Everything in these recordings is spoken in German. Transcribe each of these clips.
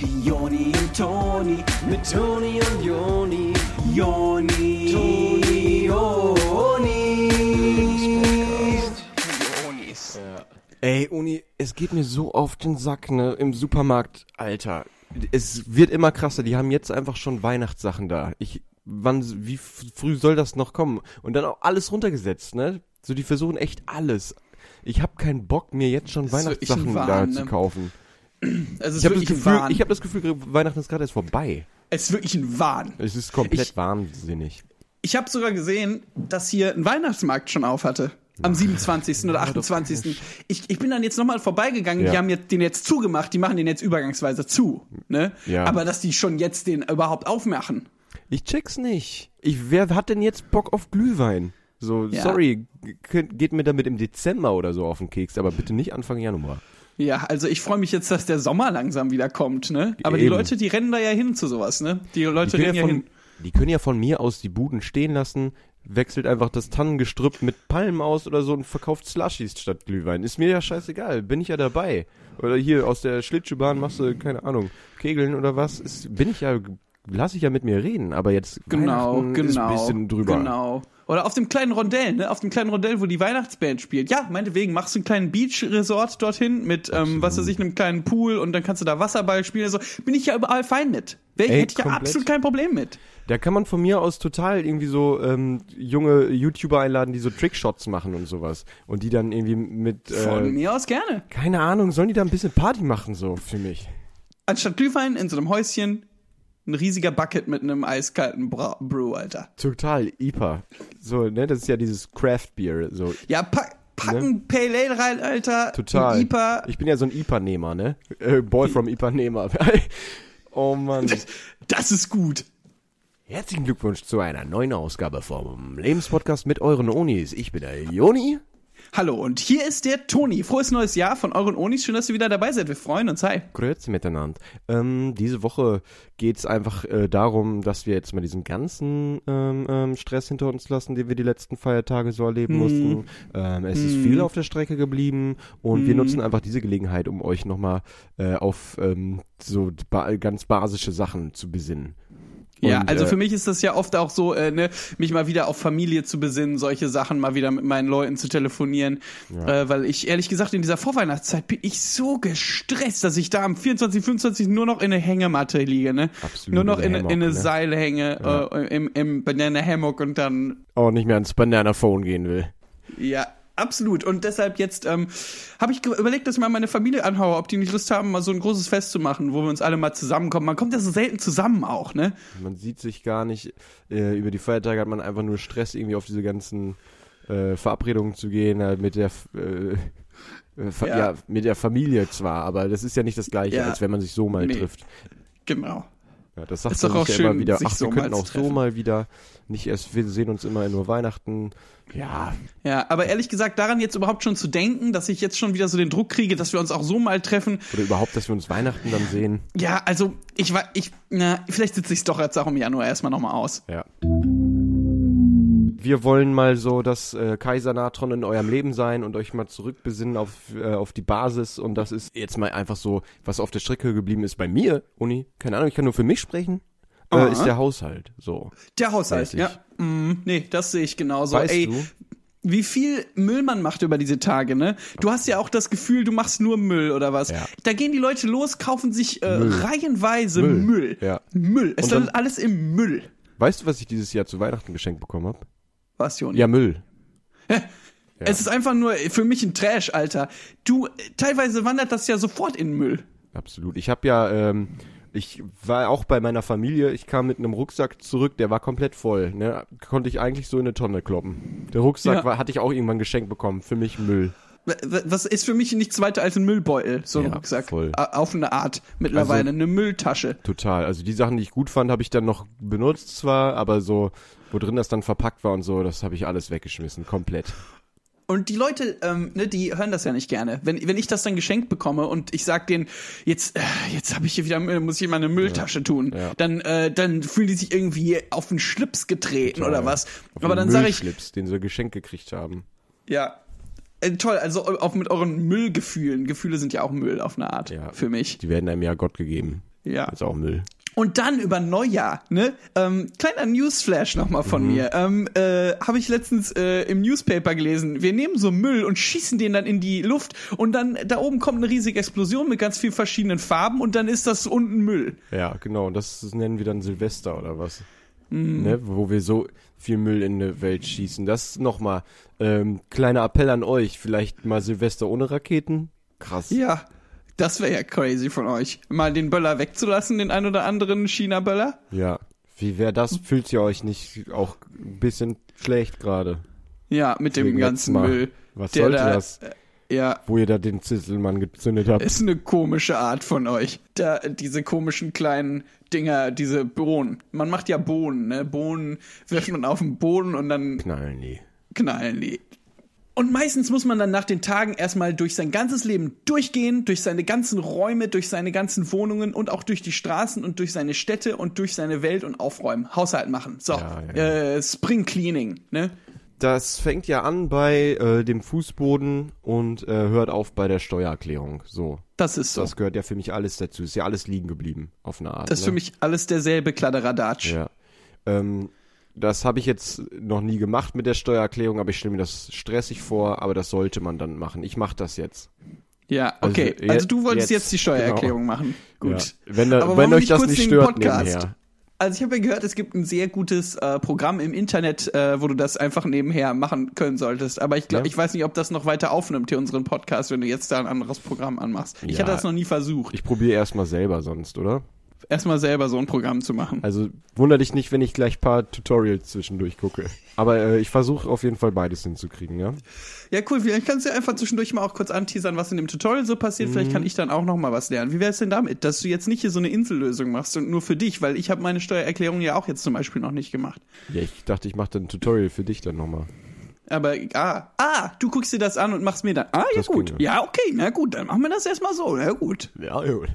Joni und Toni, mit Toni und Joni, Joni, Toni, Joni. Ey, Uni, es geht mir so auf den Sack, ne, im Supermarkt, Alter. Es wird immer krasser, die haben jetzt einfach schon Weihnachtssachen da. Ich, wann, wie früh soll das noch kommen? Und dann auch alles runtergesetzt, ne? So, die versuchen echt alles. Ich hab keinen Bock, mir jetzt schon Das Weihnachtssachen da zu ne? kaufen. Ist Ich habe das, Gefühl, ich hab das Gefühl, Weihnachten ist gerade erst vorbei. es ist wirklich ein Wahn. Es ist komplett Ich- wahnsinnig. Ich habe sogar gesehen, dass hier ein Weihnachtsmarkt schon auf hatte. Am 27. oder doch 28. Ich, ich bin dann jetzt nochmal vorbeigegangen, Ja. die haben jetzt, den jetzt zugemacht, die machen den jetzt übergangsweise zu. Ne? Ja. Aber dass die schon jetzt den überhaupt aufmachen. Ich check's nicht. Ich, wer hat denn jetzt Bock auf Glühwein? So, Ja. sorry, geht mir damit im Dezember oder so auf den Keks, aber bitte nicht Anfang Januar. Ja, also ich freue mich jetzt, dass der Sommer langsam wieder kommt, ne? Aber die Eben. Leute, die rennen da ja hin zu sowas, ne? Die Leute Die rennen ja ja von, hin. die können ja von mir aus die Buden stehen lassen, wechselt einfach das Tannengestrüpp mit Palmen aus oder so und verkauft Slushies statt Glühwein. Ist mir ja scheißegal, bin ich ja dabei. Oder hier aus der Schlittschuhbahn machst du, keine Ahnung, Kegeln oder was, ist, bin ich ja, lass ich ja mit mir reden, aber jetzt Genau, genau. ein bisschen drüber. Genau. Oder auf dem kleinen Rondell, ne? Auf dem kleinen Rondell, wo die Weihnachtsband spielt. Ja, meinetwegen machst du einen kleinen Beach-Resort dorthin mit, ähm, was weiß ich, einem kleinen Pool und dann kannst du da Wasserball spielen. Also bin ich ja überall fein mit. Wär, Ey, hätte ich ja absolut kein Problem mit. Da kann man von mir aus total irgendwie so ähm, junge YouTuber einladen, die so Trickshots machen und sowas. Und die dann irgendwie mit, Von äh, mir aus gerne. keine Ahnung, sollen die da ein bisschen Party machen so für mich? Anstatt Glühwein in so einem Häuschen, ein riesiger Bucket mit einem eiskalten Bra Brew, Alter. Total, IPA. So, ne, das ist ja dieses Craft Beer, so Ja, pack, packen Pale Ale rein, Alter. Ne? total. IPA. Ich bin ja so ein IPA-Nehmer, ne? Äh, Boy from IPA-Nehmer. oh Mann. Das ist gut. Herzlichen Glückwunsch zu einer neuen Ausgabe vom Lebenspodcast mit euren Onis. Ich bin der Joni. Hallo, und hier ist der Toni. Frohes neues Jahr von euren Onis. Schön, dass ihr wieder dabei seid. Wir freuen uns. Hi. Grüezi miteinander. Ähm, diese Woche geht's einfach äh, darum, dass wir jetzt mal diesen ganzen ähm, ähm, Stress hinter uns lassen, den wir die letzten Feiertage so erleben mussten. Ähm, es ist viel auf der Strecke geblieben und wir nutzen einfach diese Gelegenheit, um euch nochmal äh, auf ähm, so ba ganz basische Sachen zu besinnen. Ja, Und, also äh, für mich ist das ja oft auch so, äh, ne, mich mal wieder auf Familie zu besinnen, solche Sachen mal wieder mit meinen Leuten zu telefonieren, äh, weil ich ehrlich gesagt in dieser Vorweihnachtszeit bin ich so gestresst, dass ich da am 24, 25 nur noch in eine Hängematte liege, ne? Absolut, nur noch in eine- in eine Hammock, ne? Seile hänge, äh, im, im Banana Hammock und dann auch nicht mehr ans Banana Phone gehen will. ja, absolut. Und deshalb jetzt ähm, habe ich überlegt, dass ich mal meine Familie anhaue, ob die nicht Lust haben, mal so ein großes Fest zu machen, wo wir uns alle mal zusammenkommen. Man kommt ja so selten zusammen auch, ne? Man sieht sich gar nicht. Äh, über die Feiertage hat man einfach nur Stress, irgendwie auf diese ganzen äh, Verabredungen zu gehen, äh, mit der äh, äh, Ja. ja. mit der Familie zwar, aber das ist ja nicht das gleiche, Ja. als wenn man sich so mal Nee. trifft. Genau. Ja, das sagt Ist doch auch sich ja immer schön, wieder. Ach, so wir könnten auch so mal wieder. Nicht erst, wir sehen uns immer nur Weihnachten. Ja, Ja, aber ehrlich gesagt, daran jetzt überhaupt schon zu denken, dass ich jetzt schon wieder so den Druck kriege, dass wir uns auch so mal treffen. oder überhaupt, dass wir uns Weihnachten dann sehen. Ja, also ich war, ich, na, vielleicht sitze ich es doch jetzt auch im Januar erstmal nochmal aus. Ja. Wir wollen mal so das äh, Kaisernatron in eurem Leben sein und euch mal zurückbesinnen auf, äh, auf die Basis. Und das ist jetzt mal einfach so, was auf der Strecke geblieben ist bei mir, Uni. Keine Ahnung, ich kann nur für mich sprechen. Äh, ist der Haushalt. So. Der Haushalt, ja. Mm, nee, das sehe ich genauso. Weißt Ey, du? wie viel Müll man macht über diese Tage, ne? Du hast ja auch das Gefühl, du machst nur Müll oder was. Ja. Da gehen die Leute los, kaufen sich äh, Müll. reihenweise Müll. Müll, ja. Müll. Es landet alles im Müll. Weißt du, was ich dieses Jahr zu Weihnachten geschenkt bekommen habe? Was, Joni? Ja, Müll. Es ist einfach nur für mich ein Trash, Alter. Du, teilweise wandert das ja sofort in den Müll. Absolut. Ich habe ja, ähm, ich war auch bei meiner Familie. Ich kam mit einem Rucksack zurück, der war komplett voll. Ne? Konnte ich eigentlich so in eine Tonne kloppen. Der Rucksack Ja. war, hatte ich auch irgendwann geschenkt bekommen. Für mich Müll. Was ist für mich nichts weiter als ein Müllbeutel, so ein Ja, Rucksack. voll. Auf eine Art mittlerweile, Also- eine Mülltasche. Total. Also die Sachen, die ich gut fand, habe ich dann noch benutzt zwar, aber so, wo drin das dann verpackt war und so, das habe ich alles weggeschmissen. Komplett. Und die Leute, ähm, ne, die hören das ja nicht gerne. Wenn, wenn ich das dann geschenkt bekomme und ich sag denen, jetzt, äh, jetzt habe ich hier wieder muss ich in meine Mülltasche tun, ja. dann, äh, dann fühlen die sich irgendwie auf den Schlips getreten Total. oder was. Auf Aber dann sage ich, Müllschlips, den sie geschenkt gekriegt haben. ja, äh, toll, also auch mit euren Müllgefühlen. Gefühle sind ja auch Müll auf eine Art Ja. für mich. Die werden einem ja Gott gegeben. Ja. Ist auch Müll. Und dann über Neujahr, ne? Ähm, kleiner Newsflash nochmal von mir. Ähm, äh, Habe ich letztens äh, im Newspaper gelesen. Wir nehmen so Müll und schießen den dann in die Luft und dann da oben kommt eine riesige Explosion mit ganz vielen verschiedenen Farben und dann ist das unten Müll. Ja, genau. Und das nennen wir dann Silvester oder was? Mhm. Ne? Wo wir so viel Müll in die Welt schießen. Das nochmal. Ähm, kleiner Appell an euch. Vielleicht mal Silvester ohne Raketen. Krass. Ja, das wäre ja crazy von euch. Mal den Böller wegzulassen, den ein oder anderen China-Böller. Ja. Wie wäre das? Fühlt ihr euch nicht auch ein bisschen schlecht gerade? Ja, mit dem Wegen ganzen Mal. Müll. Was sollte da, das? Ja, Wo ihr da den Zisselmann gezündet habt. ist eine komische Art von euch. Da, diese komischen kleinen Dinger, diese Bohnen. Man macht ja Bohnen, ne? Bohnen wirft man auf den Boden und dann Knallen die. knallen die. Und meistens muss man dann nach den Tagen erstmal durch sein ganzes Leben durchgehen, durch seine ganzen Räume, durch seine ganzen Wohnungen und auch durch die Straßen und durch seine Städte und durch seine Welt und aufräumen, Haushalt machen. So, Ja, ja. Äh, Spring Cleaning, ne? Das fängt ja an bei äh, dem Fußboden und äh, hört auf bei der Steuererklärung. So. Das ist so. Das gehört ja für mich alles dazu. Ist ja alles liegen geblieben, auf eine Art. das ist ne? für mich alles derselbe Kladderadatsch. Ja. Ähm, das habe ich jetzt noch nie gemacht mit der Steuererklärung, aber ich stelle mir das stressig vor, aber das sollte man dann machen. Ich mache das jetzt. Ja, Also okay. je- Also, du wolltest jetzt, jetzt, die Steuererklärung genau. machen. Gut. Ja. Wenn, da, Aber wenn euch das nicht stört Podcast? nebenher. Also ich habe ja gehört, es gibt ein sehr gutes äh, Programm im Internet, äh, wo du das einfach nebenher machen können solltest. Aber ich glaube, Ja. ich weiß nicht, ob das noch weiter aufnimmt hier unseren Podcast, wenn du jetzt da ein anderes Programm anmachst. Ich Ja. hatte das noch nie versucht, Ich probiere erstmal selber sonst, oder? Erstmal selber so ein Programm zu machen. Also wunder dich nicht, wenn ich gleich paar Tutorials zwischendurch gucke. Aber äh, ich versuche auf jeden Fall beides hinzukriegen, ja? Ja, cool. Vielleicht kannst du ja einfach zwischendurch mal auch kurz anteasern, was in dem Tutorial so passiert. Mhm. Vielleicht kann ich dann auch noch mal was lernen. Wie wäre es denn damit, dass du jetzt nicht hier so eine Insellösung machst und nur für dich, weil ich habe meine Steuererklärung ja auch jetzt zum Beispiel noch nicht gemacht. Ja, ich dachte, ich mache dann ein Tutorial für dich dann nochmal. Aber, ah, ah, du guckst dir das an und machst mir dann. Ah, ja Das gut. Ja, okay, na gut, dann machen wir das erstmal so. Na gut. Ja, gut.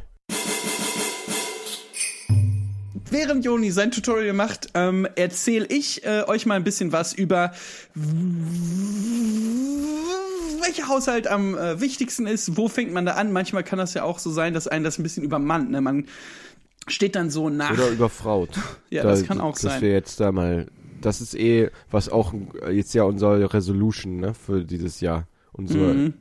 Während Joni sein Tutorial macht, ähm, erzähle ich äh, euch mal ein bisschen was über welcher Haushalt am äh, wichtigsten ist, wo fängt man da an. Manchmal kann das ja auch so sein, dass einen das ein bisschen übermannt. Ne? Man steht dann so nach. Oder überfraut. Ja, das kann auch dass sein. wir jetzt da mal, das ist eh, was auch jetzt ja unsere Resolution, ne, für dieses Jahr, unsere Mhm.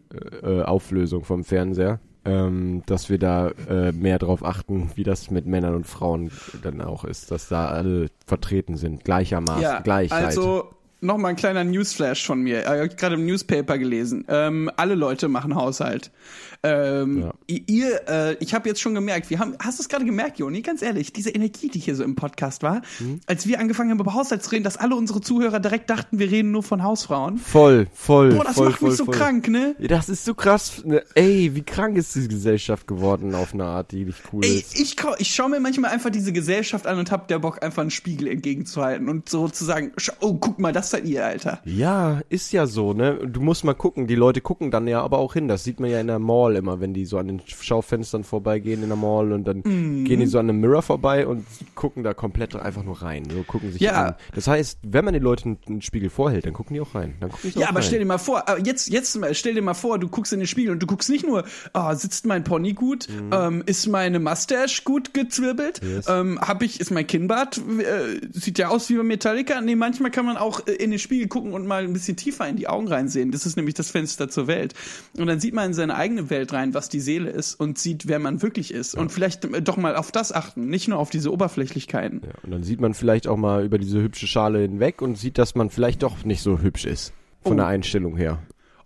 äh, äh, Auflösung vom Fernseher, ähm, dass wir da äh, mehr drauf achten, wie das mit Männern und Frauen dann auch ist, dass da alle vertreten sind, gleichermaßen, ja, Gleichheit. Also nochmal ein kleiner Newsflash von mir. Äh, Ich habe gerade im Newspaper gelesen. Ähm, alle Leute machen Haushalt. Ähm, Ja. Ihr, äh, ich habe jetzt schon gemerkt, wir haben, hast du es gerade gemerkt, Joni? Ganz ehrlich, diese Energie, die hier so im Podcast war, Mhm. als wir angefangen haben über Haushalt zu reden, dass alle unsere Zuhörer direkt dachten, wir reden nur von Hausfrauen. voll, voll, Boah, das voll, macht voll, mich so voll. krank, ne? Das ist so krass. Ne? Ey, wie krank ist diese Gesellschaft geworden auf eine Art, die nicht cool Ey, ist. ich, ich schaue mir manchmal einfach diese Gesellschaft an und hab der Bock, einfach einen Spiegel entgegenzuhalten und so zu sagen, oh, guck mal, das seid ihr, Alter. Ja, ist ja so, ne? Du musst mal gucken, die Leute gucken dann ja aber auch hin. Das sieht man ja in der Mall immer, wenn die so an den Schaufenstern vorbeigehen in der Mall und dann Mhm. gehen die so an einem Mirror vorbei und gucken da komplett einfach nur rein. So gucken sich Ja. an. Das heißt, wenn man den Leuten einen Spiegel vorhält, dann gucken die auch rein. Dann gucken die Ja, aber rein. stell dir mal vor, äh, jetzt, jetzt stell dir mal vor, du guckst in den Spiegel und du guckst nicht nur, ah, sitzt mein Pony gut, ähm, ist meine Mustache gut gezwirbelt, Mhm. Yes. ähm, hab ich, ist mein Kinnbart, äh, sieht ja aus wie bei Metallica. Nee, manchmal kann man auch äh, in den Spiegel gucken und mal ein bisschen tiefer in die Augen reinsehen. Das ist nämlich das Fenster zur Welt. Und dann sieht man in seine eigene Welt rein, was die Seele ist und sieht, wer man wirklich ist. Und vielleicht äh, doch mal auf das achten, nicht nur auf diese Oberflächlichkeiten. Ja, und dann sieht man vielleicht auch mal über diese hübsche Schale hinweg und sieht, dass man vielleicht doch nicht so hübsch ist. Von Oh. der Einstellung her.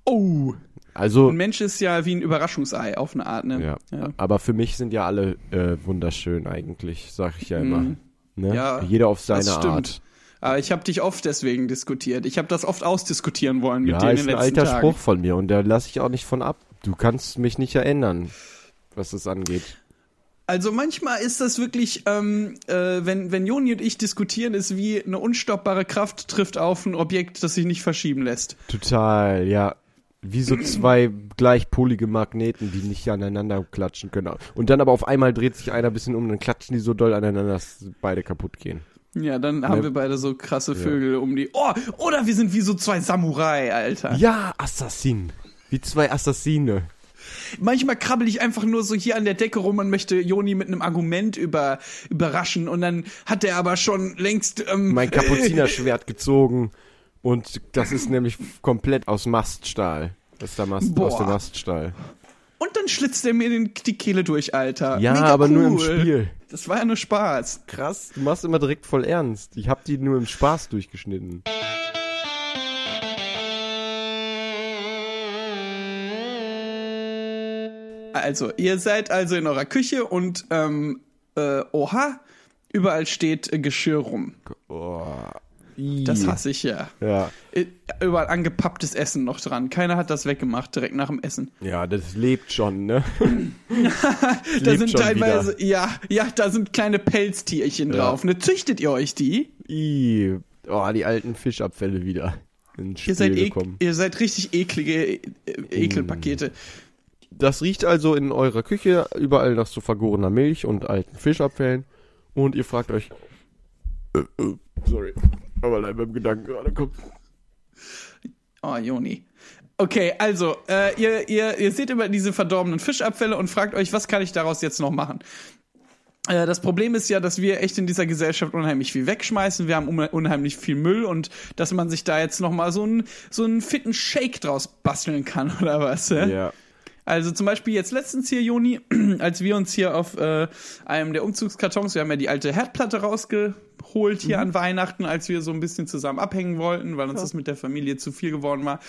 Oh, Also, ein Mensch ist ja wie ein Überraschungsei auf eine Art, ne? ja. ja. Aber für mich sind ja alle äh, wunderschön eigentlich, sag ich ja immer. Mhm. Ne? Ja, Jeder auf seine das stimmt. Art. Aber ich habe dich oft deswegen diskutiert. Ich habe das oft ausdiskutieren wollen mit Ja, dir in ist den ein letzten alter Tagen. Spruch von mir und da lasse ich auch nicht von ab. Du kannst mich nicht erinnern, was das angeht. Also manchmal ist das wirklich, ähm, äh, wenn, wenn Joni und ich diskutieren, ist wie eine unstoppbare Kraft trifft auf ein Objekt, das sich nicht verschieben lässt. Total, ja. Wie so zwei gleichpolige Magneten, die nicht aneinander klatschen können. Und dann aber auf einmal dreht sich einer ein bisschen um, und dann klatschen die so doll aneinander, dass beide kaputt gehen. Ja, dann haben Ne? wir beide so krasse Vögel um die. Oh, oder wir sind wie so zwei Samurai, Alter. Ja, Assassin. Wie zwei Assassine. Manchmal krabbel ich einfach nur so hier an der Decke rum und möchte Joni mit einem Argument über, überraschen und dann hat er aber schon längst ähm, Mein Kapuzinerschwert gezogen und das ist nämlich komplett aus Maststahl. Das ist der Mast Boah. aus dem Maststahl. Und dann schlitzt er mir den, die Kehle durch, Alter. Ja, Mega aber cool. nur im Spiel. Das war ja nur Spaß. Krass, du machst immer direkt voll ernst. Ich hab die nur im Spaß durchgeschnitten. Also, ihr seid also in eurer Küche und ähm, äh, oha, überall steht äh, Geschirr rum. Oh. Das hasse ich ja. Ja. Überall angepapptes Essen noch dran. Keiner hat das weggemacht direkt nach dem Essen. Ja, das lebt schon, ne? Da sind teilweise, ja, ja, da sind kleine Pelztierchen Ja. drauf. Ne, züchtet ihr euch die? Ih. Oh, die alten Fischabfälle wieder Ihr seid, gekommen. ihr seid richtig eklige äh, Ekelpakete. Das riecht also in eurer Küche überall nach so vergorener Milch und alten Fischabfällen. Und ihr fragt euch. Äh, äh, sorry. Aber allein beim Gedanken gerade kommt. Oh, Joni. Okay, also, äh, ihr, ihr, ihr seht immer diese verdorbenen Fischabfälle und fragt euch, was kann ich daraus jetzt noch machen? Äh, Das Problem ist ja, dass wir echt in dieser Gesellschaft unheimlich viel wegschmeißen. Wir haben unhe- unheimlich viel Müll und dass man sich da jetzt noch mal so einen so einen fitten Shake draus basteln kann oder was. Ja. Also zum Beispiel jetzt letztens hier, Joni, als wir uns hier auf äh, einem der Umzugskartons, wir haben ja die alte Herdplatte rausgeholt hier an Weihnachten, als wir so ein bisschen zusammen abhängen wollten, weil uns das mit der Familie zu viel geworden war,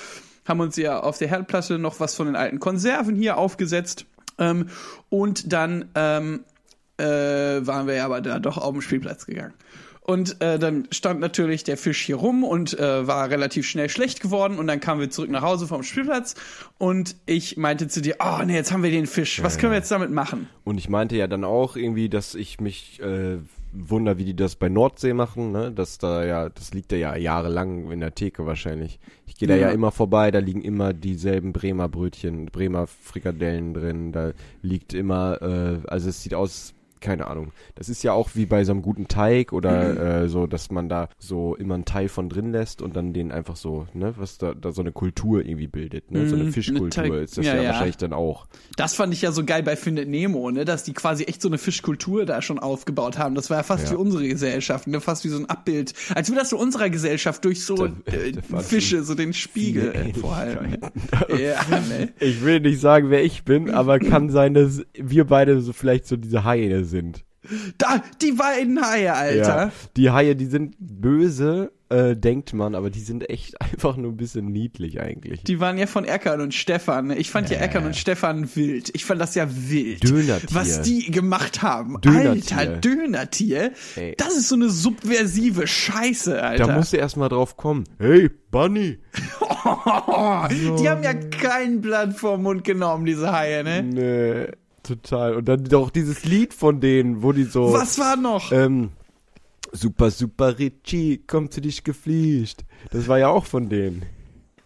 haben uns ja auf der Herdplatte noch was von den alten Konserven hier aufgesetzt. Ähm, und dann ähm, äh, waren wir ja aber da doch auf den Spielplatz gegangen. Und äh, dann stand natürlich der Fisch hier rum und äh, war relativ schnell schlecht geworden. Und dann kamen wir zurück nach Hause vom Spielplatz und ich meinte zu dir, oh nee, jetzt haben wir den Fisch. Was können wir jetzt damit machen? Und ich meinte ja dann auch irgendwie, dass ich mich äh, wunder, wie die das bei Nordsee machen, ne? Dass da ja, das liegt ja jahrelang in der Theke wahrscheinlich. Ich gehe da ja. Ja. immer vorbei, da liegen immer dieselben Bremer Brötchen, Bremer Frikadellen drin, da liegt immer, äh, also es sieht aus, keine Ahnung. Das ist ja auch wie bei so einem guten Teig oder äh, so, dass man da so immer einen Teil von drin lässt und dann den einfach so, ne, was da, da so eine Kultur irgendwie bildet, ne? So Mhm, eine eine Fischkultur Teig- ist das ja, ja, ja. wahrscheinlich dann auch. Das fand ich ja so geil bei Findet Nemo, ne, dass die quasi echt so eine Fischkultur da schon aufgebaut haben. Das war ja fast Ja. wie unsere Gesellschaft, ne, fast wie so ein Abbild, als würde das so unserer Gesellschaft durch so Da- äh, da Fische, so den Spiegel äh, vorhalten. Ähnlichkeiten. ja, ne. Ich will nicht sagen, wer ich bin, aber kann sein, dass wir beide so vielleicht so diese Haie sind. Da, die beiden Haie, Alter. Ja, die Haie, die sind böse, äh, denkt man, aber die sind echt einfach nur ein bisschen niedlich eigentlich. Die waren ja von Erkan und Stefan. ne? Ich fand ja Erkan und Stefan wild. Ich fand das ja wild. Dönertier. Was die gemacht haben. Dönertier. Alter, Dönertier. Ey. Das ist so eine subversive Scheiße, Alter. da musst du erstmal drauf kommen. Hey, Bunny! Die haben ja kein Blatt vom Mund genommen, diese Haie, ne? Nee, total. Und dann doch dieses Lied von denen, wo die so. Was war noch? Ähm, super, super Richie, kommt zu dich gefliegt. Das war ja auch von denen.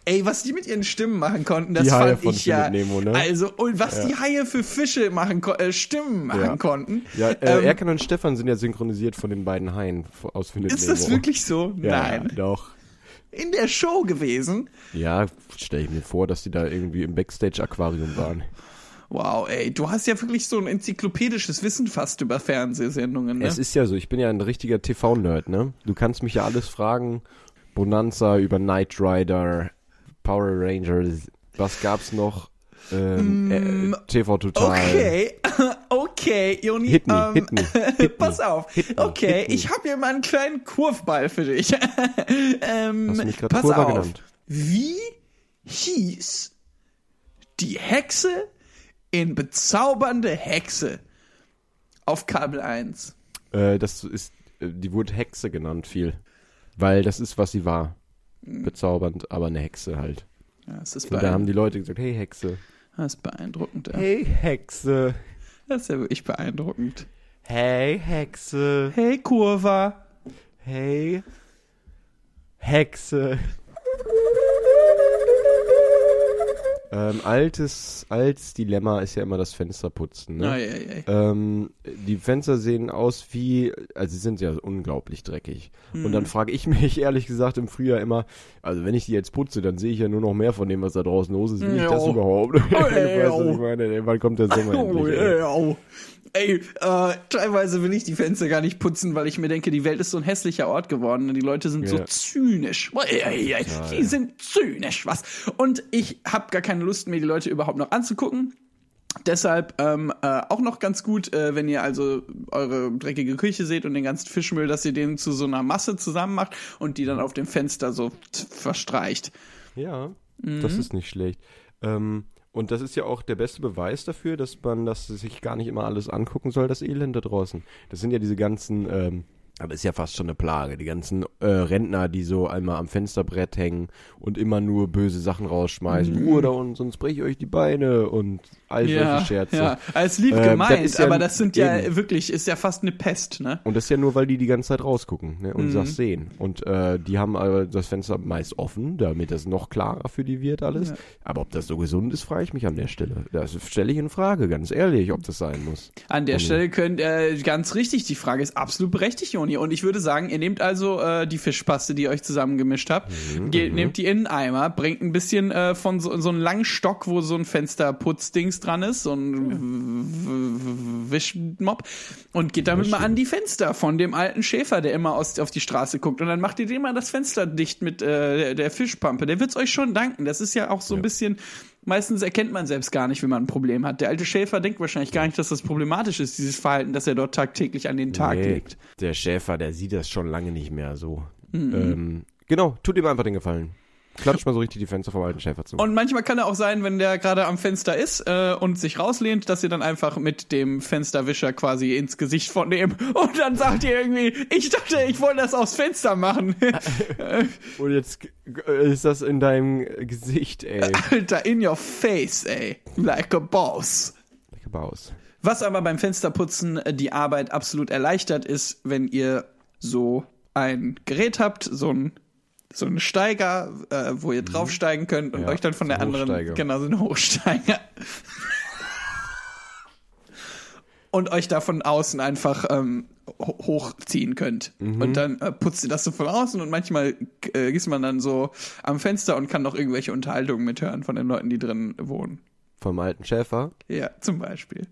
Ey, was die mit ihren Stimmen machen konnten, das Die Haie fand ich ja. Nemo, ne? Also, und was die Haie für Fische machen, äh, Stimmen machen Ja. konnten. Ja, äh, Ähm, Erkan und Stefan sind ja synchronisiert von den beiden Haien aus Findet ist Nemo. das wirklich so? Ja, Nein. doch. In der Show gewesen. Ja, stell ich mir vor, dass die da irgendwie im Backstage-Aquarium waren. Wow, ey, du hast ja wirklich so ein enzyklopädisches Wissen fast über Fernsehsendungen, ne? Es ist ja so, ich bin ja ein richtiger TV-Nerd, ne? Du kannst mich ja alles fragen. Bonanza über Knight Rider, Power Rangers, was gab's noch? Ähm, äh, TV Total. Mm, Okay, okay, Joni. Hit me, ähm, hit me, hit pass me, auf. me, okay, ich habe hier mal einen kleinen Kurvball für dich. ähm, Hast du mich gerade auf. genannt? Wie hieß die Hexe in Bezaubernde Hexe auf Kabel 1? Äh, das ist, äh, die wurde Hexe genannt viel. Weil das ist, was sie war. Mm. Bezaubernd, aber eine Hexe halt. Ja, das ist, Und da haben die Leute gesagt, hey Hexe. das ist beeindruckend. Ja. Hey Hexe. Das ist ja wirklich beeindruckend. Hey Hexe. Hey, Kurva. Hey Hexe. Ähm, altes, altes Dilemma ist ja immer das Fensterputzen. Ne? Ei, ei, ei. Ähm, die Fenster sehen aus wie, also sie sind ja unglaublich dreckig. Und Hm. dann frage ich mich ehrlich gesagt im Frühjahr immer, also wenn ich die jetzt putze, dann sehe ich ja nur noch mehr von dem, was da draußen los ist. Wie ich Ja. das überhaupt? weißt was ich meine? Ey, Wann kommt der Sommer endlich? ey? Ey, äh, teilweise will ich die Fenster gar nicht putzen, weil ich mir denke, die Welt ist so ein hässlicher Ort geworden und die Leute sind so Ja. zynisch. Ey, ey, ey, die ja. sind zynisch, was? Und ich habe gar keine Lust, mir die Leute überhaupt noch anzugucken. Deshalb ähm, äh, auch noch ganz gut, äh, wenn ihr also eure dreckige Küche seht und den ganzen Fischmüll, dass ihr den zu so einer Masse zusammen macht und die dann auf dem Fenster so verstreicht. Ja, Mhm. das ist nicht schlecht. Ähm, und das ist ja auch der beste Beweis dafür, dass man das sich gar nicht immer alles angucken soll, das Elend da draußen. Das sind ja diese ganzen, ähm, aber ist ja fast schon eine Plage, die ganzen äh, Rentner, die so einmal am Fensterbrett hängen und immer nur böse Sachen rausschmeißen. Ruhe da unten, sonst breche ich euch die Beine und all solche Scherze. ja, als lieb Ähm, gemeint, das ist ja aber das sind ja eben. wirklich, ist ja fast eine Pest, ne? Und das ist ja nur, weil die die ganze Zeit rausgucken ne, und Mhm. das sehen. Und äh, die haben aber das Fenster meist offen, damit das noch klarer für die wird alles. Ja. Aber ob das so gesund ist, frage ich mich an der Stelle. Das stelle ich in Frage, ganz ehrlich, ob das sein muss. An der Mhm. Stelle könnt äh, ganz richtig, die Frage ist absolut berechtigt, Joni. Und ich würde sagen, ihr nehmt also äh, die Fischpaste, die ihr euch zusammengemischt habt, Mhm, geht, nehmt die in einen Eimer, bringt ein bisschen äh, von so, so einem langen Stock, wo so ein Fensterputzdings dran ist, so ein W- W- Wischmopp, und geht damit mal an die Fenster von dem alten Schäfer, der immer aus, auf die Straße guckt. Und dann macht ihr dem mal das Fenster dicht mit äh, der, der Fischpampe. Der wird's euch schon danken. Das ist ja auch so ein bisschen. Meistens erkennt man selbst gar nicht, wenn man ein Problem hat. Der alte Schäfer denkt wahrscheinlich gar nicht, dass das problematisch ist, dieses Verhalten, das er dort tagtäglich an den Tag Nee, legt. Der Schäfer, der sieht das schon lange nicht mehr so. Mhm. Ähm, genau, tut ihm einfach den Gefallen. Klatscht mal so richtig die Fenster vom alten Schäfer zu. Und manchmal kann er auch sein, wenn der gerade am Fenster ist äh, und sich rauslehnt, dass ihr dann einfach mit dem Fensterwischer quasi ins Gesicht von dem und dann sagt ihr irgendwie, ich dachte, ich wollte das aufs Fenster machen. Und jetzt ist das in deinem Gesicht, ey. Alter, in your face, ey. Like a boss. Lecker Baus. Was aber beim Fensterputzen äh, die Arbeit absolut erleichtert, ist, wenn ihr so ein Gerät habt, so ein so ein Steiger, äh, wo ihr draufsteigen könnt und Mhm. Ja, euch dann von so der anderen genau so ein Hochsteiger und euch da von außen einfach ähm, ho- hochziehen könnt. Mhm. Und dann äh, putzt ihr das so von außen und manchmal äh, ist man dann so am Fenster und kann noch irgendwelche Unterhaltungen mithören von den Leuten, die drin wohnen. Vom alten Schäfer. Ja, zum Beispiel.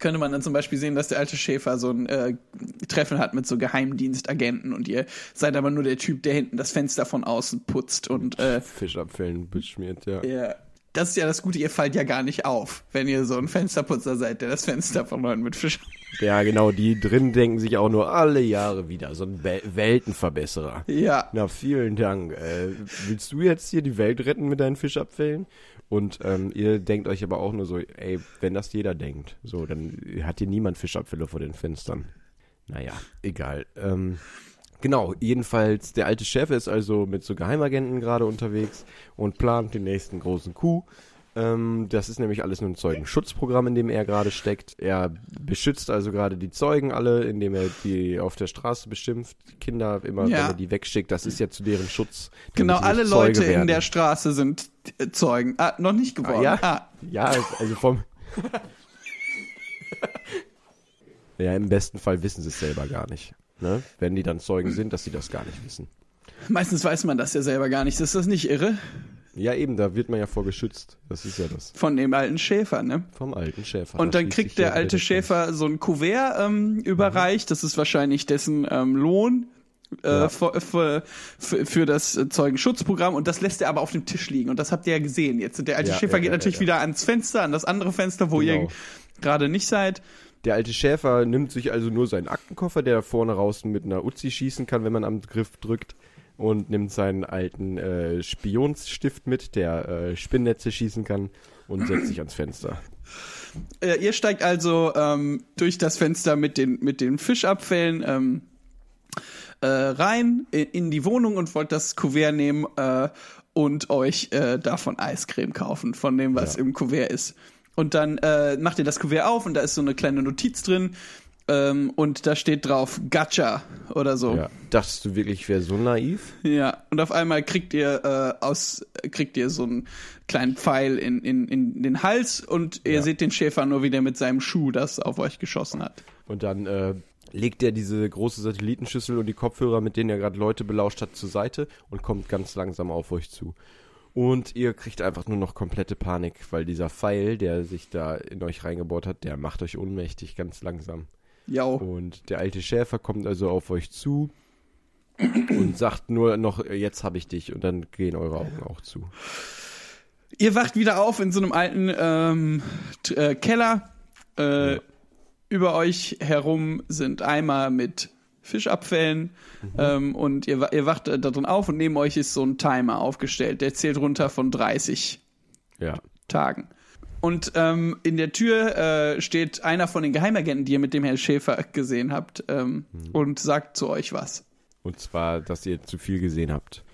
Könnte man dann zum Beispiel sehen, dass der alte Schäfer so ein äh, Treffen hat mit so Geheimdienstagenten und ihr seid aber nur der Typ, der hinten das Fenster von außen putzt und äh, Fischabfällen beschmiert, ja. ihr, das ist ja das Gute, ihr fallt ja gar nicht auf, wenn ihr so ein Fensterputzer seid, der das Fenster von neuem mit Fisch. Ja, genau, die drin denken sich auch nur alle Jahre wieder. So ein Wel Weltenverbesserer. Ja. Na, vielen Dank. Äh, willst du jetzt hier die Welt retten mit deinen Fischabfällen? Und ähm, ihr denkt euch aber auch nur so, ey, wenn das jeder denkt, so, dann hat hier niemand Fischabfälle vor den Fenstern. Naja, egal. Ähm, genau, jedenfalls, der alte Chef ist also mit so Geheimagenten gerade unterwegs und plant den nächsten großen Coup. Ähm, das ist nämlich alles nur ein Zeugenschutzprogramm, in dem er gerade steckt. Er beschützt also gerade die Zeugen alle, indem er die auf der Straße beschimpft. Kinder immer, Ja. wenn er die wegschickt, das ist ja zu deren Schutz. Genau, alle Leute in werden. der Straße sind äh, Zeugen. Ah, noch nicht geworden. ja? Ah, Ja, also vom. ja, im besten Fall wissen sie es selber gar nicht. Ne? Wenn die dann Zeugen sind, dass sie das gar nicht wissen. meistens weiß man das ja selber gar nicht. Ist das nicht irre? Ja, eben, da wird man ja vor geschützt. Das ist ja das. Von dem alten Schäfer, ne? Vom alten Schäfer. Und Da dann kriegt der alte Schäfer so ein Kuvert ähm, überreicht. Das ist wahrscheinlich dessen ähm, Lohn. Äh, Ja. für, für, für, das Zeugenschutzprogramm und das lässt er aber auf dem Tisch liegen und das habt ihr ja gesehen jetzt. Der alte Ja, Schäfer ja, geht natürlich wieder ans Fenster, an das andere Fenster, wo Genau. ihr gerade nicht seid. Der alte Schäfer nimmt sich also nur seinen Aktenkoffer, der da vorne raus mit einer Uzi schießen kann, wenn man am Griff drückt. Und nimmt seinen alten äh, Spionsstift mit, der äh, Spinnnetze schießen kann. Und setzt sich ans Fenster. Äh, ihr steigt also ähm, durch das Fenster mit den, mit den Fischabfällen ähm, äh, rein in, in die Wohnung und wollt das Kuvert nehmen äh, und euch äh, davon Eiscreme kaufen, von dem, was Ja. im Kuvert ist. Und dann äh, macht ihr das Kuvert auf und da ist so eine kleine Notiz drin. Ähm, und da steht drauf Gacha oder so. Ja. Dachtest du wirklich, ich wäre so naiv? Ja, und auf einmal kriegt ihr äh, aus kriegt ihr so einen kleinen Pfeil in, in, in den Hals und ihr Ja. seht den Schäfer nur wieder mit seinem Schuh, das auf euch geschossen hat. Und dann äh, legt er diese große Satellitenschüssel und die Kopfhörer, mit denen er gerade Leute belauscht hat, zur Seite und kommt ganz langsam auf euch zu. Und ihr kriegt einfach nur noch komplette Panik, weil dieser Pfeil, der sich da in euch reingebohrt hat, der macht euch ohnmächtig ganz langsam. Jau. Und der alte Schäfer kommt also auf euch zu und sagt nur noch, jetzt habe ich dich. Und dann gehen eure Augen auch zu. Ihr wacht wieder auf in so einem alten ähm, äh, Keller. Äh, Ja. Über euch herum sind Eimer mit Fischabfällen ähm, und ihr, ihr wacht äh, da drin auf und neben euch ist so ein Timer aufgestellt. Der zählt runter von 30 Ja. Tagen. Und ähm, in der Tür äh, steht einer von den Geheimagenten, die ihr mit dem Herrn Schäfer gesehen habt, ähm, und sagt zu euch was. Und zwar, dass ihr zu viel gesehen habt.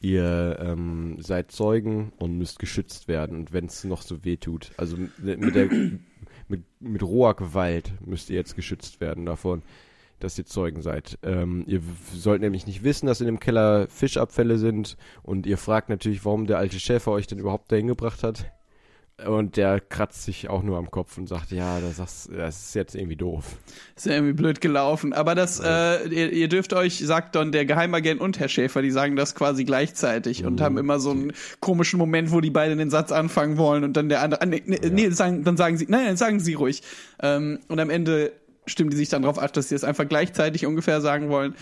Ihr ähm, seid Zeugen und müsst geschützt werden. Und wenn es noch so weh tut, also mit, mit, der, mit, mit roher Gewalt müsst ihr jetzt geschützt werden davon, dass ihr Zeugen seid. Ähm, ihr sollt nämlich nicht wissen, dass in dem Keller Fischabfälle sind. Und ihr fragt natürlich, warum der alte Schäfer euch denn überhaupt dahin gebracht hat. Und der kratzt sich auch nur am Kopf und sagt, ja, das, das, das ist jetzt irgendwie doof. Ist ja irgendwie blöd gelaufen. Aber das, äh, ihr, ihr dürft euch, sagt dann der Geheimagent und Herr Schäfer, die sagen das quasi gleichzeitig und haben immer so einen komischen Moment, wo die beiden den Satz anfangen wollen und dann der andere, ah, nee, nee, nee sagen, dann sagen sie, nein, nein, sagen sie ruhig. Ähm, und am Ende stimmen die sich dann darauf ab, dass sie es einfach gleichzeitig ungefähr sagen wollen,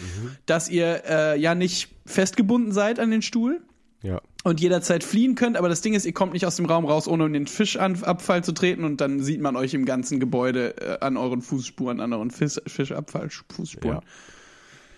dass ihr äh, ja nicht festgebunden seid an den Stuhl, Ja. und jederzeit fliehen könnt, aber das Ding ist, ihr kommt nicht aus dem Raum raus, ohne in den Fischabfall zu treten und dann sieht man euch im ganzen Gebäude äh, an euren Fußspuren, an euren Fisch, Fischabfall-Fußspuren. Ja.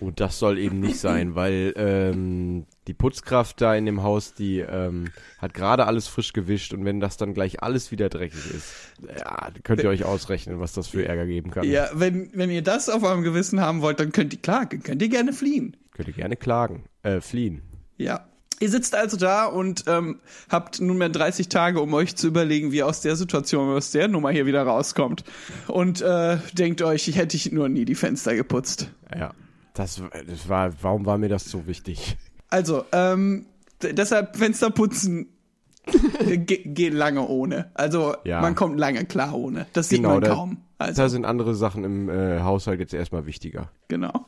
Und das soll eben nicht sein, weil ähm, die Putzkraft da in dem Haus, die ähm, hat gerade alles frisch gewischt und wenn das dann gleich alles wieder dreckig ist, ja, könnt ihr euch ausrechnen, was das für Ärger geben kann. Ja, wenn, wenn ihr das auf eurem Gewissen haben wollt, dann könnt ihr, klar, könnt ihr gerne fliehen. Könnt ihr gerne klagen, äh, fliehen. Ja. Ihr sitzt also da und ähm, habt nunmehr 30 Tage, um euch zu überlegen, wie ihr aus der Situation, aus der Nummer hier wieder rauskommt. Und äh, denkt euch, ich hätte ich nur nie die Fenster geputzt. Ja, das, das war, warum war mir das so wichtig? Also, ähm, deshalb Fenster putzen ge geht lange ohne. Also, Ja. man kommt lange klar ohne. Das sieht Genau, man da- kaum. Also, Da sind andere Sachen im äh, Haushalt jetzt erstmal wichtiger. genau.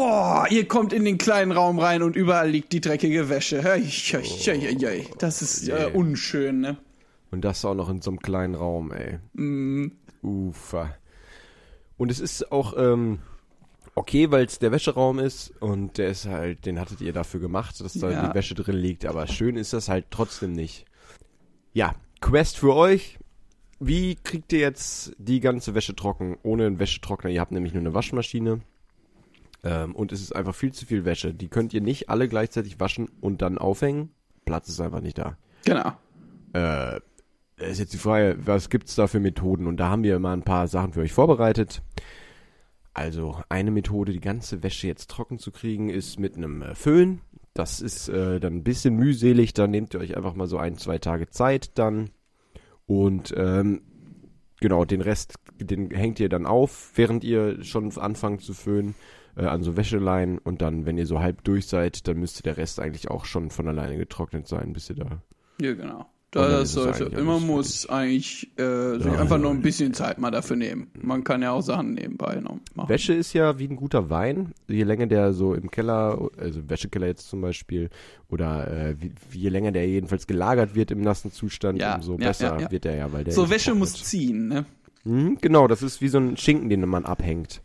Boah, ihr kommt in den kleinen Raum rein und überall liegt die dreckige Wäsche. Das ist äh, unschön, ne? Und das auch noch in so einem kleinen Raum, ey. Mm, Ufer. Und es ist auch ähm, okay, weil es der Wäscheraum ist und der ist halt, den hattet ihr dafür gemacht, dass da Ja. die Wäsche drin liegt, aber schön ist das halt trotzdem nicht. Ja, Quest für euch. Wie kriegt ihr jetzt die ganze Wäsche trocken ohne einen Wäschetrockner? Ihr habt nämlich nur eine Waschmaschine. Ähm, und es ist einfach viel zu viel Wäsche. Die könnt ihr nicht alle gleichzeitig waschen und dann aufhängen. Platz ist einfach nicht da. genau. Äh, ist jetzt die Frage, was gibt's da für Methoden? Und da haben wir mal ein paar Sachen für euch vorbereitet. Also eine Methode, die ganze Wäsche jetzt trocken zu kriegen, ist mit einem äh, Föhn. Das ist äh, dann ein bisschen mühselig. Da nehmt ihr euch einfach mal so ein, zwei Tage Zeit dann. Und ähm, genau, den Rest, den hängt ihr dann auf, während ihr schon anfangt zu föhnen äh, an so Wäscheleinen. Und dann, wenn ihr so halb durch seid, dann müsste der Rest eigentlich auch schon von alleine getrocknet sein, bis ihr da Ja, genau. Das sollte, alles muss eigentlich äh, sich Ja, einfach nur ein bisschen Zeit mal dafür nehmen. Man kann ja auch Sachen nebenbei noch machen. Wäsche ist ja wie ein guter Wein. Je länger der so im Keller, also Wäschekeller jetzt zum Beispiel, oder äh, wie, je länger der jedenfalls gelagert wird im nassen Zustand, Ja, umso ja, besser wird er ja, weil der So, Wäsche muss ziehen, ne? Mhm, genau, das ist wie so ein Schinken, den man abhängt.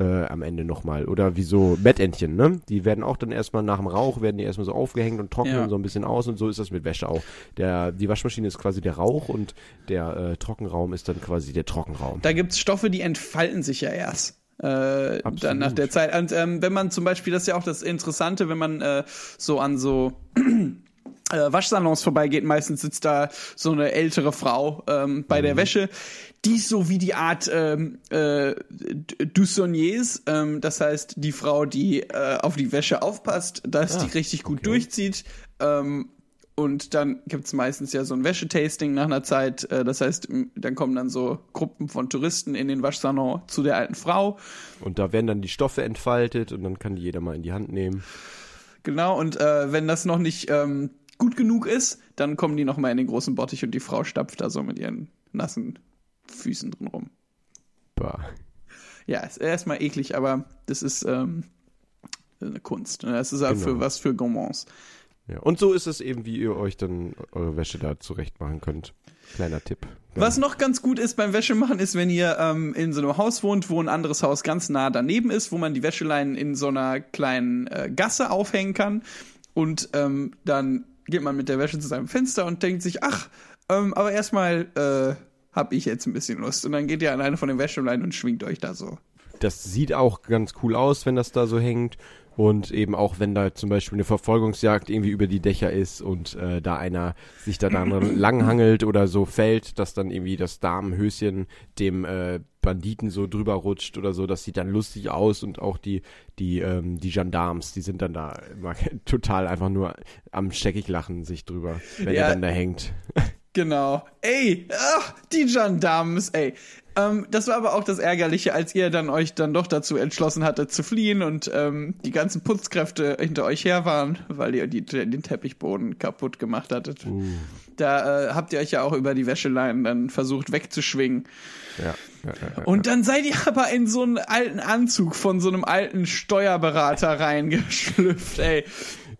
Äh, am Ende nochmal. Oder wie so Bettentchen, ne? Die werden auch dann erstmal nach dem Rauch, werden die erstmal so aufgehängt und trocknen Ja. so ein bisschen aus und so ist das mit Wäsche auch. Der, die Waschmaschine ist quasi der Rauch und der äh, Trockenraum ist dann quasi der Trockenraum. Da gibt's Stoffe, die entfalten sich ja erst. Äh, dann nach der Zeit. Und ähm, wenn man zum Beispiel, das ist ja auch das Interessante, wenn man äh, so an so äh, Waschsalons vorbeigeht, meistens sitzt da so eine ältere Frau ähm, bei der Wäsche. Die ist so wie die Art ähm, äh, Dusonniers, ähm, das heißt die Frau, die äh, auf die Wäsche aufpasst, dass die richtig gut okay. durchzieht. Ähm, und dann gibt's meistens ja so ein Wäschetasting nach einer Zeit. Äh, das heißt, dann kommen dann so Gruppen von Touristen in den Waschsalon zu der alten Frau. Und da werden dann die Stoffe entfaltet und dann kann die jeder mal in die Hand nehmen. Genau, und äh, wenn das noch nicht ähm, gut genug ist, dann kommen die nochmal in den großen Bottich und die Frau stapft da so mit ihren nassen Füßen drin rum. Bah. Ja, ist erstmal eklig, aber das ist ähm, eine Kunst. ne? Das ist halt Genau. für was für Gourmands. Ja. Und so ist es eben, wie ihr euch dann eure Wäsche da zurecht machen könnt. Kleiner Tipp. Ja. Was noch ganz gut ist beim Wäschemachen, ist, wenn ihr ähm, in so einem Haus wohnt, wo ein anderes Haus ganz nah daneben ist, wo man die Wäscheleinen in so einer kleinen äh, Gasse aufhängen kann. Und ähm, dann geht man mit der Wäsche zu seinem Fenster und denkt sich, ach, ähm, aber erstmal äh, habe ich jetzt ein bisschen Lust. Und dann geht ihr an eine von den Wäscheleinen und schwingt euch da so. Das sieht auch ganz cool aus, wenn das da so hängt. Und eben auch, wenn da zum Beispiel eine Verfolgungsjagd irgendwie über die Dächer ist und äh, da einer sich da dann langhangelt oder so fällt, dass dann irgendwie das Damenhöschen dem äh, Banditen so drüber rutscht oder so. Das sieht dann lustig aus und auch die, die, ähm, die Gendarmes, die sind dann da immer total einfach nur am scheckig lachen sich drüber, wenn Ja. er dann da hängt. Genau. Ey, ach, die Gendarmes, ey. Ähm, das war aber auch das Ärgerliche, als ihr dann euch dann doch dazu entschlossen hattet zu fliehen und ähm, die ganzen Putzkräfte hinter euch her waren, weil ihr die, den Teppichboden kaputt gemacht hattet. Da äh, habt ihr euch ja auch über die Wäscheleinen dann versucht wegzuschwingen. Ja, ja, ja, ja. Und dann seid ihr aber in so einen alten Anzug von so einem alten Steuerberater reingeschlüpft, ey.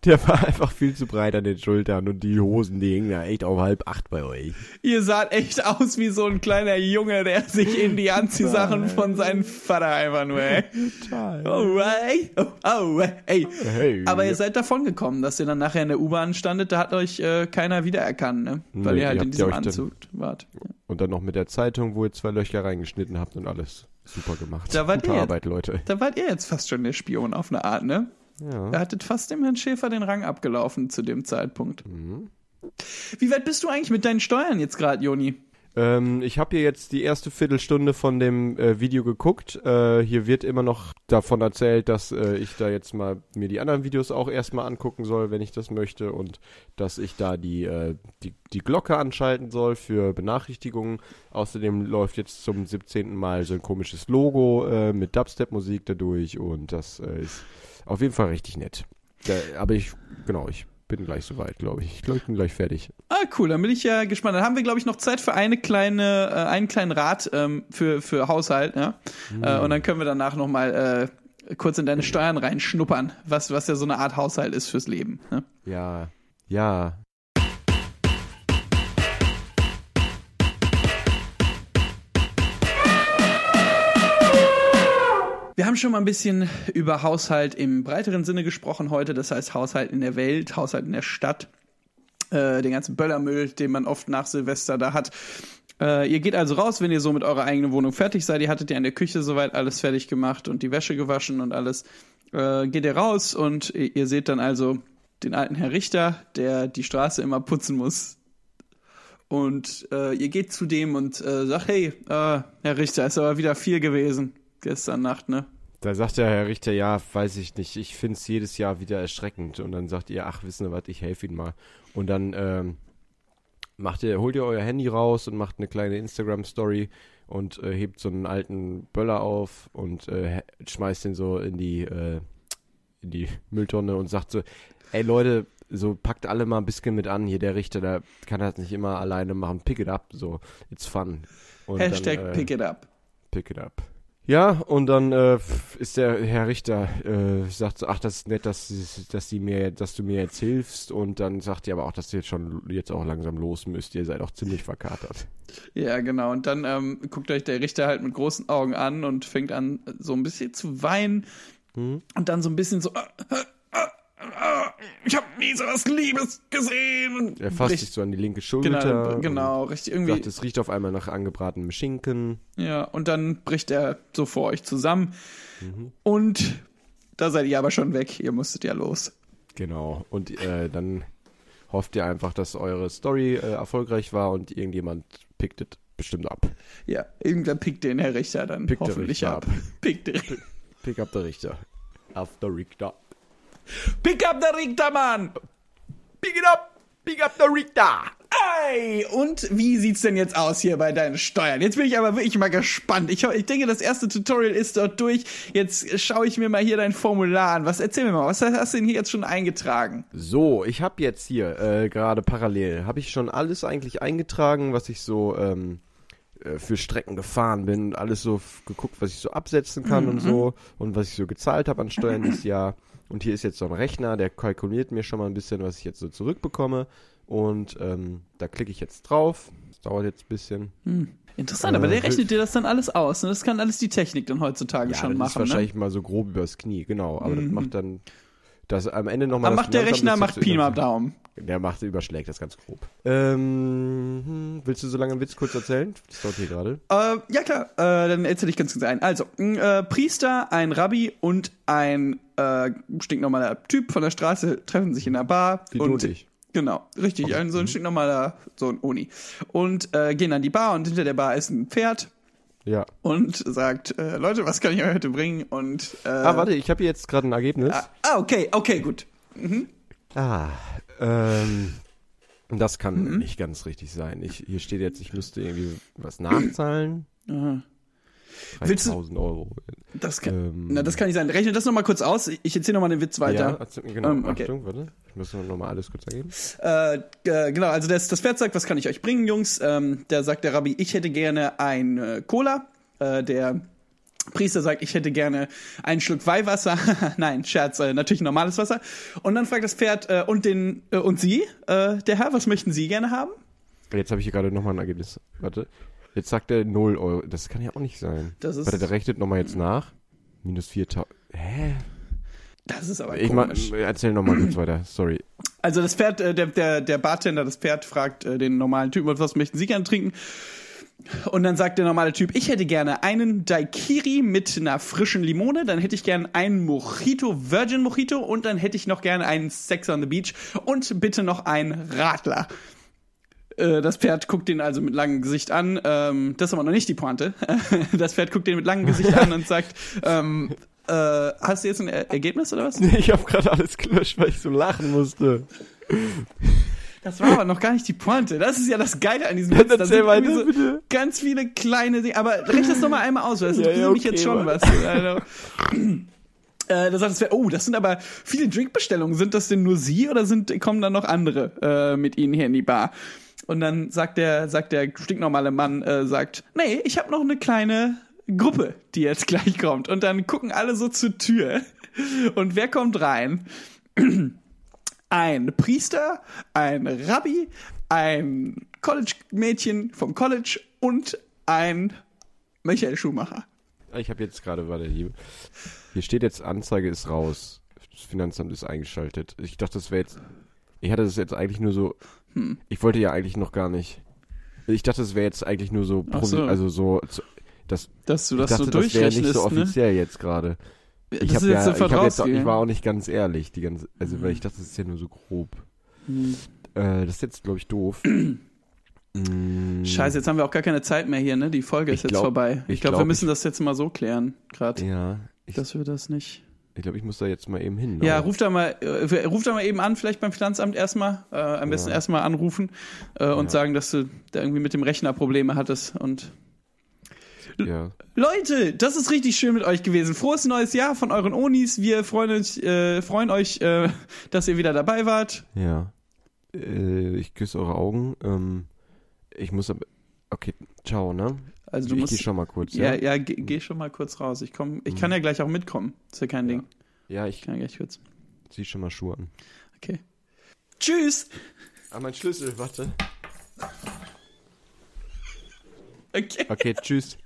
Der war einfach viel zu breit an den Schultern und die Hosen, die hingen da echt auf halb acht bei euch. Ihr saht echt aus wie so ein kleiner Junge, der sich in die Anziehsachen von seinem Vater einfach nur, ey. Total. Oh, ey. Oh, oh, ey. Hey. Aber ihr seid davon gekommen, dass ihr dann nachher in der U-Bahn standet, da hat euch äh, keiner wiedererkannt, ne? Weil Nee, ihr halt in diesem ja euch dann- Anzug wart. Und dann noch mit der Zeitung, wo ihr zwei Löcher reingeschnitten habt und alles. Super gemacht. Da wart Gute ihr jetzt. Arbeit, Leute. Da wart ihr jetzt fast schon der Spion auf eine Art, ne? Ja. Ihr hattet fast dem Herrn Schäfer den Rang abgelaufen zu dem Zeitpunkt. Mhm. Wie weit bist du eigentlich mit deinen Steuern jetzt gerade, Joni? Ähm, ich habe hier jetzt die erste Viertelstunde von dem äh, Video geguckt. Äh, hier wird immer noch davon erzählt, dass äh, ich da jetzt mal mir die anderen Videos auch erstmal angucken soll, wenn ich das möchte. Und dass ich da die, äh, die, die Glocke anschalten soll für Benachrichtigungen. Außerdem läuft jetzt zum 17. Mal so ein komisches Logo äh, mit Dubstep-Musik dadurch. Und das äh, ist auf jeden Fall richtig nett. Da, aber ich, genau, ich bin gleich soweit, glaube ich. Ich glaube, ich bin gleich fertig. Ah, cool, dann bin ich ja gespannt. Dann haben wir, glaube ich, noch Zeit für eine kleine, äh, einen kleinen Rat ähm, für, für Haushalt, ja. Äh, und dann können wir danach nochmal äh, kurz in deine Steuern reinschnuppern, was, was ja so eine Art Haushalt ist fürs Leben. Ne? Ja, ja. Haben schon mal ein bisschen über Haushalt im breiteren Sinne gesprochen heute, das heißt Haushalt in der Welt, Haushalt in der Stadt, äh, den ganzen Böllermüll, den man oft nach Silvester da hat. Äh, ihr geht also raus, wenn ihr so mit eurer eigenen Wohnung fertig seid. Ihr hattet ja in der Küche soweit alles fertig gemacht und die Wäsche gewaschen und alles. Äh, geht ihr raus und ihr, seht dann also den alten Herr Richter, der die Straße immer putzen muss. Und äh, ihr geht zu dem und äh, sagt, hey, äh, Herr Richter, ist aber wieder viel gewesen gestern Nacht, ne? Da sagt der Herr Richter, ja, weiß ich nicht, ich finde es jedes Jahr wieder erschreckend. Und dann sagt ihr, ach, wissen Sie was, ich helfe Ihnen mal. Und dann ähm, macht ihr, holt ihr euer Handy raus und macht eine kleine Instagram-Story und äh, hebt so einen alten Böller auf und äh, schmeißt den so in die, äh, in die Mülltonne und sagt so, ey Leute, so packt alle mal ein bisschen mit an, hier der Richter, der kann das nicht immer alleine machen, pick it up, so, it's fun. Und Hashtag dann, äh, pick it up. Pick it up. Ja, und dann äh, ist der Herr Richter, äh, sagt so, ach, das ist nett, dass, dass, die mir, dass du mir jetzt hilfst. Und dann sagt ihr aber auch, dass ihr jetzt schon jetzt auch langsam los müsst. Ihr seid auch ziemlich verkatert. Ja, genau. Und dann ähm, guckt euch der Richter halt mit großen Augen an und fängt an, so ein bisschen zu weinen. Mhm. Und dann so ein bisschen so, äh, ich habe nie so was Liebes gesehen. Er fasst sich so an die linke Schulter. Genau, genau, richtig. Irgendwie, Sagt, es riecht auf einmal nach angebratenem Schinken. ja. Und dann bricht er so vor euch zusammen. Mhm. Und da seid ihr aber schon weg. Ihr musstet ja los. Genau. Und äh, dann hofft ihr einfach, dass eure Story äh, erfolgreich war und irgendjemand pickt es bestimmt ab. Ja, irgendwann pickt den Herr Richter dann Pickt der hoffentlich Richter ab. ab. Pickt den. Pick up der Richter. Auf der Richter. Pick up der Richter, Mann! Pick it up! Pick up der Richter! Ey, und wie sieht's denn jetzt aus hier bei deinen Steuern? Jetzt bin ich aber wirklich mal gespannt. Ich, ich denke, das erste Tutorial ist dort durch. Jetzt schaue ich mir mal hier dein Formular an. Was erzähl mir mal, was hast du denn hier jetzt schon eingetragen? So, ich habe jetzt hier äh, gerade parallel, habe ich schon alles eigentlich eingetragen, was ich so ähm, äh, für Strecken gefahren bin alles so geguckt, was ich so absetzen kann und so und was ich so gezahlt habe an Steuern dieses Jahr. Und hier ist jetzt so ein Rechner, der kalkuliert mir schon mal ein bisschen, was ich jetzt so zurückbekomme. Und ähm, da klicke ich jetzt drauf. Das dauert jetzt ein bisschen. Interessant, Äh, aber der rechnet dir das dann alles aus. Und das kann alles die Technik dann heutzutage Ja, schon das ist machen. Ne? wahrscheinlich mal so grob übers Knie, genau. Aber das macht dann das am Ende nochmal. Aber macht der Rechner, macht Pi mal Daumen. Der macht, überschlägt das ganz grob. Ähm, hm, willst du so lange einen Witz kurz erzählen? Das dauert hier gerade. Äh, ja klar, äh, dann erzähl ich ganz kurz ein. Also, ein äh, Priester, ein Rabbi und ein äh, stinknormaler Typ von der Straße treffen sich in der Bar. Wie du und ich. Genau, richtig, ein, so ein stinknormaler, so ein Uni. Und äh, gehen an die Bar und hinter der Bar ist ein Pferd Ja. und sagt, äh, Leute, was kann ich euch heute bringen? Und äh, Ah, warte, ich habe hier jetzt gerade ein Ergebnis. ah, ah, okay, okay, gut. Ah, ähm, das kann Mhm. nicht ganz richtig sein. Ich, hier steht jetzt, ich müsste irgendwie was nachzahlen. Aha. Willst du- 3000 Euro. Das kann, Ähm. na, das kann nicht sein. Rechne das nochmal kurz aus. Ich erzähle nochmal den Witz Ja, weiter. erzähl- genau. Ähm, okay. Achtung, warte. Ich muss nochmal alles kurz ergeben. Äh, äh, genau, also das, das Pferd sagt, was kann ich euch bringen, Jungs? Ähm, da sagt der Rabbi, ich hätte gerne ein äh, Cola. Äh, der Priester sagt, ich hätte gerne einen Schluck Weihwasser. Nein, Scherz, äh, natürlich normales Wasser. Und dann fragt das Pferd, äh, und den, äh, und Sie, äh, der Herr, was möchten Sie gerne haben? Jetzt habe ich hier gerade nochmal ein Ergebnis. Warte. Jetzt sagt er 0 Euro. Das kann ja auch nicht sein. Das ist- Warte, der rechnet nochmal jetzt nach. Minus 4000. Hä? Das ist aber Ich komisch. erzähl nochmal kurz weiter. Sorry. Also das Pferd, äh, der, der, der Bartender, das Pferd fragt äh, den normalen Typen, was möchten Sie gerne trinken? Und dann sagt der normale Typ, ich hätte gerne einen Daiquiri mit einer frischen Limone, dann hätte ich gerne einen Mojito, Virgin Mojito und dann hätte ich noch gerne einen Sex on the Beach und bitte noch einen Radler. Äh, Das Pferd guckt den also mit langem Gesicht an. Ähm, das ist aber noch nicht die Pointe. Das Pferd guckt den mit langem Gesicht an und sagt, ähm, äh, hast du jetzt ein Er- Ergebnis oder was? Ich habe gerade alles gelöscht, weil ich so lachen musste. Das war aber noch gar nicht die Pointe. Das ist ja das Geile an diesem Dann Witz. Da sind weiter, irgendwie bitte. Ganz viele kleine Dinge. Aber rechne das noch mal einmal aus, weil das Ja, interessiert ja, mich okay, jetzt schon Mann. was. Also, äh, da sagt es, oh, das sind aber viele Drinkbestellungen. Sind das denn nur Sie oder sind, kommen da noch andere äh, mit Ihnen hier in die Bar? Und dann sagt der, sagt der stinknormale Mann, äh, sagt, nee, ich habe noch eine kleine Gruppe, die jetzt gleich kommt. Und dann gucken alle so zur Tür. Und wer kommt rein? ein Priester, ein Rabbi, ein College-Mädchen vom College und ein Michael Schumacher. Ich habe jetzt gerade, warte, hier, hier steht jetzt, Anzeige ist raus. Das Finanzamt ist eingeschaltet. Ich dachte, das wäre jetzt, ich hatte das jetzt eigentlich nur so, Hm. ich wollte ja eigentlich noch gar nicht. Ich dachte, das wäre jetzt eigentlich nur so, so. also so, das, Dass du das dachte, so das wäre nicht durchrechnest, so ne? offiziell jetzt gerade. Ich habe ist ja, jetzt ich, hab jetzt, ich war auch nicht ganz ehrlich, die ganze, also weil ich dachte, das ist ja nur so grob. Hm. Äh, das ist jetzt, glaube ich, doof. Mm, Scheiße, jetzt haben wir auch gar keine Zeit mehr hier, ne? Die Folge ist Ich jetzt glaub- vorbei. Ich ich glaube, wir glaub, müssen ich- das jetzt mal so klären, gerade, Ja, ich, dass wir das nicht. ich glaube, ich muss da jetzt mal eben hin. Ja, ruf da mal, äh, ruf da mal eben an, vielleicht beim Finanzamt erstmal. Äh, am besten Ja. erstmal anrufen äh, und Ja. sagen, dass du da irgendwie mit dem Rechner Probleme hattest. Und ja. Leute, das ist richtig schön mit euch gewesen. Frohes neues Jahr von euren Onis. Wir freuen uns, äh, freuen euch, äh, dass ihr wieder dabei wart. Ja. Äh, ich küsse eure Augen. Ähm, ich muss aber. Okay, ciao, ne? Also du ich musst. gehe schon mal kurz. ja, Ja, ja, geh, geh schon mal kurz raus. Ich komm, ich Mhm. kann ja gleich auch mitkommen. Ist ja kein Ja. Ding. ja ich Ich kann ja gleich kurz. zieh schon mal Schuhe an. Okay. Tschüss. Ah, mein Schlüssel, warte. Okay. Okay, tschüss.